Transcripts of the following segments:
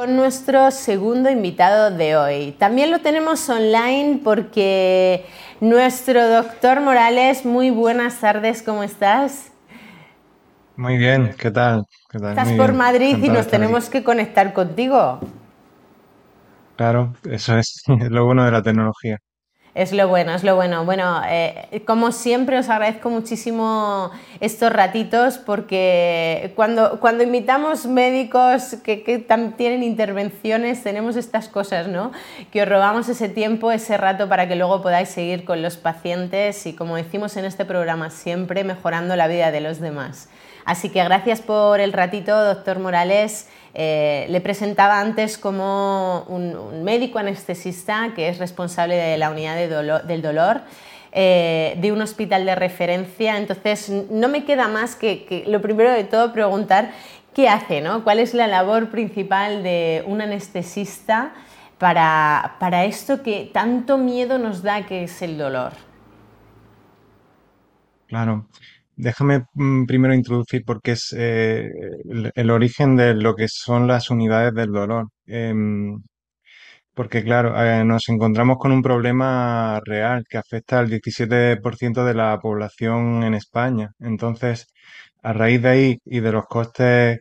Con nuestro segundo invitado de hoy. También lo tenemos online porque nuestro doctor Morales, muy buenas tardes, ¿cómo estás? Muy bien, ¿qué tal? ¿Qué tal? Estás Muy por bien, Madrid y encantado nos aquí. tenemos que conectar contigo. Claro, eso es lo bueno de la tecnología. Es lo bueno, es lo bueno. Bueno, eh, como siempre os agradezco muchísimo estos ratitos porque cuando, cuando invitamos médicos que, que tienen intervenciones tenemos estas cosas, ¿no? Que os robamos ese tiempo, ese rato para que luego podáis seguir con los pacientes y como decimos en este programa siempre, mejorando la vida de los demás. Así que gracias por el ratito, doctor Morales. Eh, le presentaba antes como un, médico anestesista que es responsable de la unidad de del dolor eh, de un hospital de referencia. Entonces, no me queda más que, que lo primero de todo preguntar qué hace, ¿no? ¿Cuál es la labor principal de un anestesista para, para esto que tanto miedo nos da que es el dolor? Claro. Déjame mm, primero introducir porque es eh, el, origen de lo que son las unidades del dolor. Em, porque claro, eh, nos encontramos con un problema real que afecta al 17% de la población en España. Entonces, a raíz de ahí y de los costes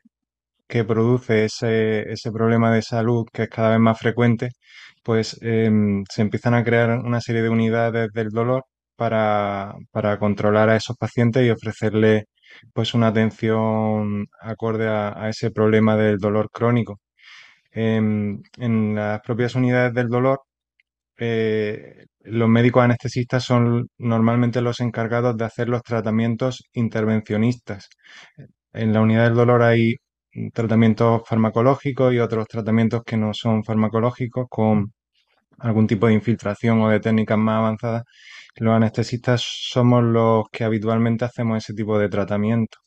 que produce ese, ese problema de salud que es cada vez más frecuente, pues em, se empiezan a crear una serie de unidades del dolor para, para controlar a esos pacientes y ofrecerles pues una atención acorde a, ese problema del dolor crónico. Em, en las propias unidades del dolor, eh, los médicos anestesistas son normalmente los encargados de hacer los tratamientos intervencionistas. En la unidad del dolor hay tratamientos farmacológicos y otros tratamientos que no son farmacológicos con algún tipo de infiltración o de técnicas más avanzadas. Los anestesistas somos los que habitualmente hacemos ese tipo de tratamiento.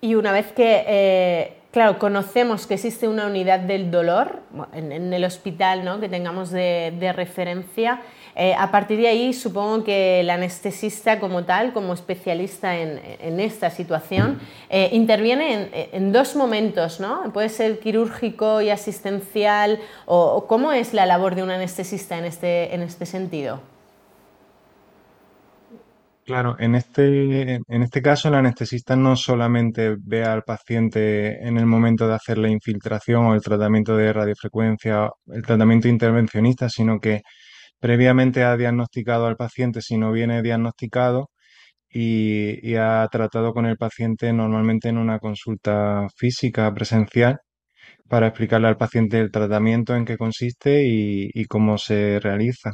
Y una vez que, eh, claro, conocemos que existe una unidad del dolor en, en el hospital ¿no? que tengamos de, de referencia, eh, a partir de ahí supongo que el anestesista como tal, como especialista en, en esta situación, eh, interviene en, en, dos momentos, ¿no? Puede ser quirúrgico y asistencial, o ¿cómo es la labor de un anestesista en este, en este sentido? Claro, en este, en este caso el anestesista no solamente ve al paciente en el momento de hacer la infiltración o el tratamiento de radiofrecuencia, el tratamiento intervencionista, sino que previamente ha diagnosticado al paciente si no viene diagnosticado y, ha tratado con el paciente normalmente en una consulta física presencial para explicarle al paciente el tratamiento en qué consiste y cómo se realiza.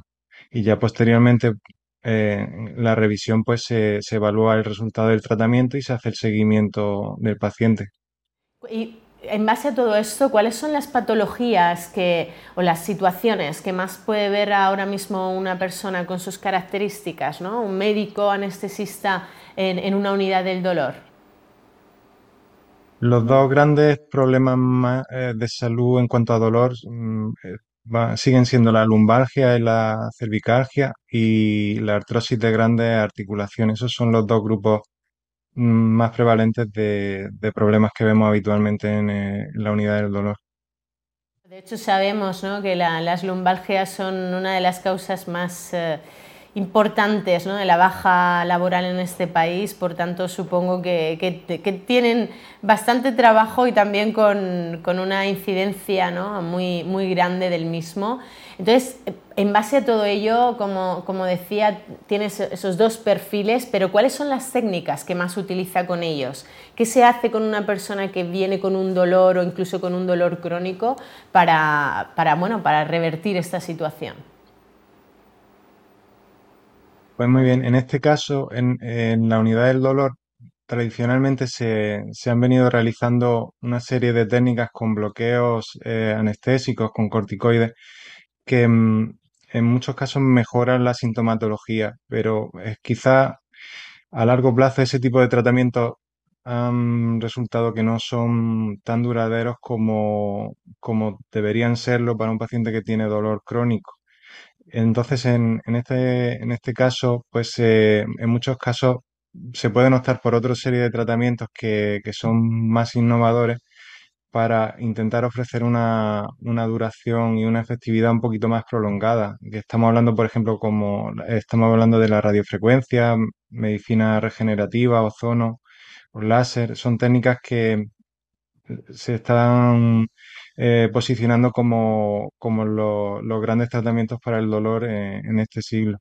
Y ya posteriormente eh, la revisión pues se, se evalúa el resultado del tratamiento y se hace el seguimiento del paciente. Y en base a todo esto, ¿cuáles son las patologías que, o las situaciones que más puede ver ahora mismo una persona con sus características, ¿no? un médico anestesista en, en una unidad del dolor? Los dos grandes problemas eh, de salud en cuanto a dolor mm, eh, va- siguen siendo la lumbalgia y la cervicalgia y la artrosis de grandes articulaciones. Esos son los dos grupos mm, más prevalentes de, problemas que vemos habitualmente en, eh, la unidad del dolor. De hecho, sabemos que la, las lumbalgias son una de las causas más eh, importantes ¿no? de la baja laboral en este país, por tanto supongo que, tienen bastante trabajo y también con, una incidencia ¿no? muy, muy grande del mismo. Entonces, en base a todo ello, como, decía, tienes esos dos perfiles, pero ¿cuáles son las técnicas que más utiliza con ellos? ¿Qué se hace con una persona que viene con un dolor o incluso con un dolor crónico para, bueno, para revertir esta situación? Pues muy bien, en este caso, en, la unidad del dolor, tradicionalmente se, se han venido realizando una serie de técnicas con bloqueos eh, anestésicos, con corticoides, que mm, en muchos casos mejoran la sintomatología, pero es quizá a largo plazo ese tipo de tratamientos han resultado que no son tan duraderos como, como deberían serlo para un paciente que tiene dolor crónico. Entonces, en, en este, en este caso, pues eh, en muchos casos se pueden optar por otra serie de tratamientos que, que son más innovadores para intentar ofrecer una, una duración y una efectividad un poquito más prolongada. Estamos hablando, por ejemplo, como estamos hablando de la radiofrecuencia, medicina regenerativa, ozono o láser, son técnicas que se están eh, posicionando como, como los grandes tratamientos para el dolor en este siglo.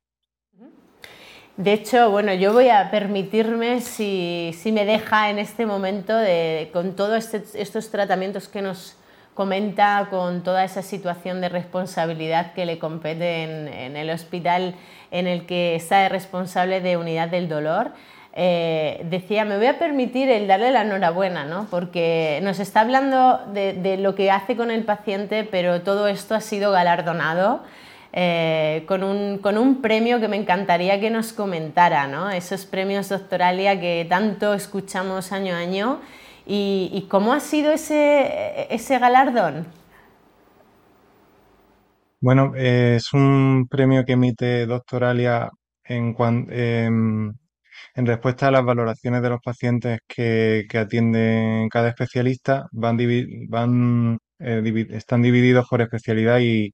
De hecho, bueno, yo voy a permitirme, si, si me deja en este momento, de, con todos este, estos tratamientos que nos comenta, con toda esa situación de responsabilidad que le compete en, en el hospital en el que está responsable de unidad del dolor, eh, decía, me voy a permitir el darle la enhorabuena, ¿no? porque nos está hablando de, lo que hace con el paciente, pero todo esto ha sido galardonado eh, con, un, premio que me encantaría que nos comentara, ¿no? esos premios Doctoralia que tanto escuchamos año a año. ¿Y, cómo ha sido ese, ese galardón? Bueno, es un premio que emite Doctoralia en, cuanto en respuesta a las valoraciones de los pacientes que, atienden cada especialista, van, van eh, están divididos por especialidad y,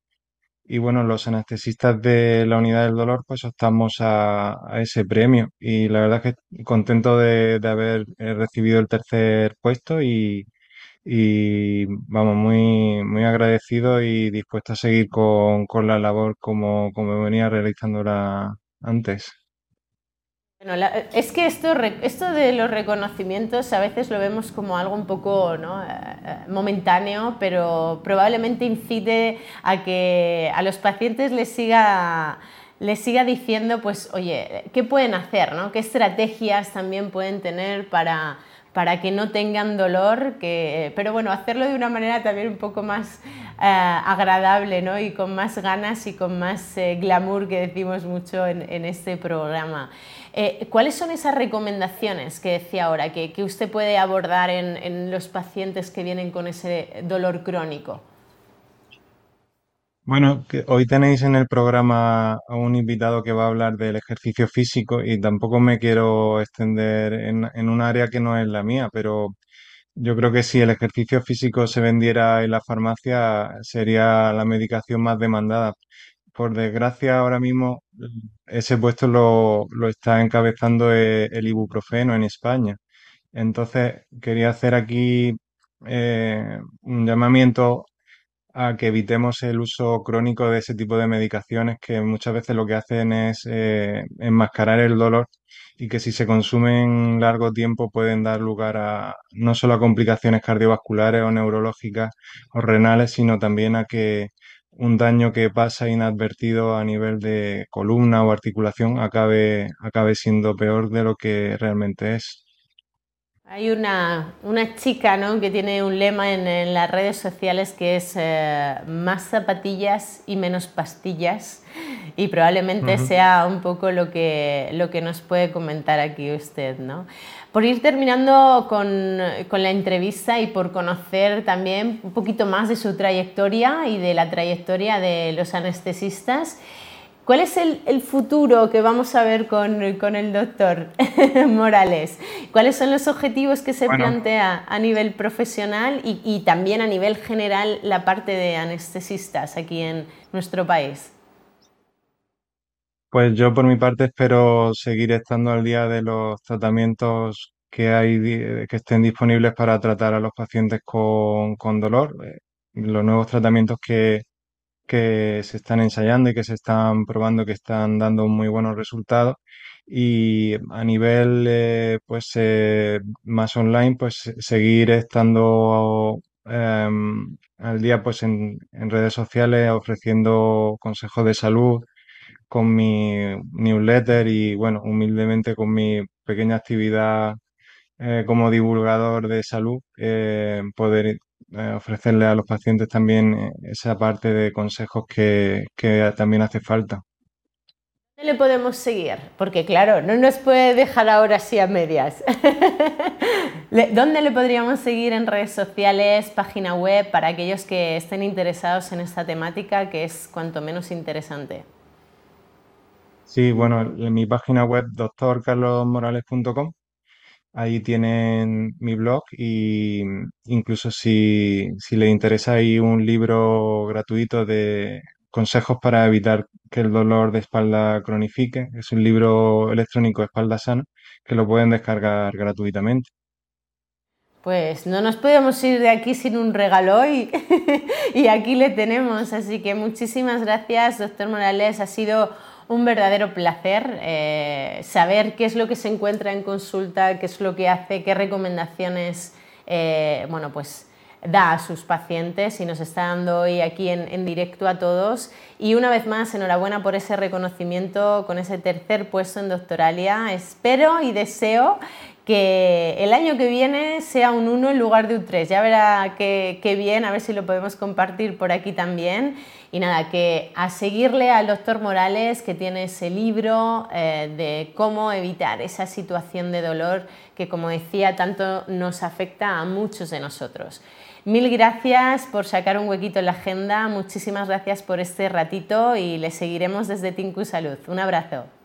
bueno, los anestesistas de la unidad del dolor pues optamos a, ese premio y la verdad es que contento de, haber eh, recibido el tercer puesto y, vamos, muy, muy agradecido y dispuesto a seguir con, la labor como, como venía realizándola antes. Bueno, es que esto, esto de los reconocimientos a veces lo vemos como algo un poco eh, eh, momentáneo, pero probablemente incite a que a los pacientes les siga, les siga diciendo, pues, oye, ¿qué pueden hacer? No? ¿Qué estrategias también pueden tener para, para que no tengan dolor? Que, pero bueno, hacerlo de una manera también un poco más agradable ¿no? y con más ganas y con más glamour que decimos mucho en, este programa. Eh, ¿Cuáles son esas recomendaciones que decía ahora que, usted puede abordar en, los pacientes que vienen con ese dolor crónico? Bueno, hoy tenéis en el programa a un invitado que va a hablar del ejercicio físico y tampoco me quiero extender en, un área que no es la mía, pero yo creo que si el ejercicio físico se vendiera en la farmacia sería la medicación más demandada. Por desgracia, ahora mismo ese puesto lo, está encabezando e, el, ibuprofeno en España. Entonces, quería hacer aquí eh, un llamamiento a que evitemos el uso crónico de ese tipo de medicaciones que muchas veces lo que hacen es eh, enmascarar el dolor y que si se consumen largo tiempo pueden dar lugar a no solo a complicaciones cardiovasculares o neurológicas o renales, sino también a que un daño que pasa inadvertido a nivel de columna o articulación acabe, acabe siendo peor de lo que realmente es. Hay una, chica ¿no? que tiene un lema en, las redes sociales que es eh, más zapatillas y menos pastillas y probablemente sea un poco lo que, lo que nos puede comentar aquí usted. ¿no? Por ir terminando con, la entrevista y por conocer también un poquito más de su trayectoria y de la trayectoria de los anestesistas, ¿cuál es el, futuro que vamos a ver con, el doctor Morales? ¿Cuáles son los objetivos que se plantea a nivel profesional y, y también a nivel general la parte de anestesistas aquí en nuestro país? Pues yo por mi parte espero seguir estando al día de los tratamientos que hay que estén disponibles para tratar a los pacientes con, dolor, eh, los nuevos tratamientos que, que se están ensayando y que se están probando que están dando muy buenos resultados. Y a nivel eh, pues eh, más online pues seguir estando em, al día pues en, en redes sociales ofreciendo consejos de salud con mi newsletter y, bueno, humildemente con mi pequeña actividad eh, como divulgador de salud, poder eh, ofrecerle a los pacientes también esa parte de consejos que, que también hace falta. ¿Dónde le podemos seguir? Porque claro, no nos puede dejar ahora así a medias. ¿Dónde le podríamos seguir en redes sociales, página web, para aquellos que estén interesados en esta temática que es cuanto menos interesante? Sí, bueno, en mi página web doctorcarlosmorales.com Ahí tienen mi blog y incluso si, si les interesa hay un libro gratuito de consejos para evitar que el dolor de espalda cronifique. Es un libro electrónico Espalda Sana que lo pueden descargar gratuitamente. Pues no nos podemos ir de aquí sin un regalo y, y aquí le tenemos. Así que muchísimas gracias, doctor Morales. Ha sido un verdadero placer eh, saber qué es lo que se encuentra en consulta, qué es lo que hace, qué recomendaciones eh, bueno, pues, da a sus pacientes y nos está dando hoy aquí en, en, directo a todos. Y una vez más, enhorabuena por ese reconocimiento con ese tercer puesto en Doctoralia. Espero y deseo que el año que viene sea un 1 en lugar de un 3. Ya verá qué, bien, a ver si lo podemos compartir por aquí también. Y nada, que a seguirle al doctor Morales, que tiene ese libro eh, de cómo evitar esa situación de dolor que, como decía, tanto nos afecta a muchos de nosotros. Mil gracias por sacar un huequito en la agenda, muchísimas gracias por este ratito y le seguiremos desde Tinku Salud. Un abrazo.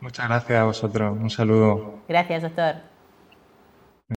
Muchas gracias a vosotros. Un saludo. Gracias, doctor.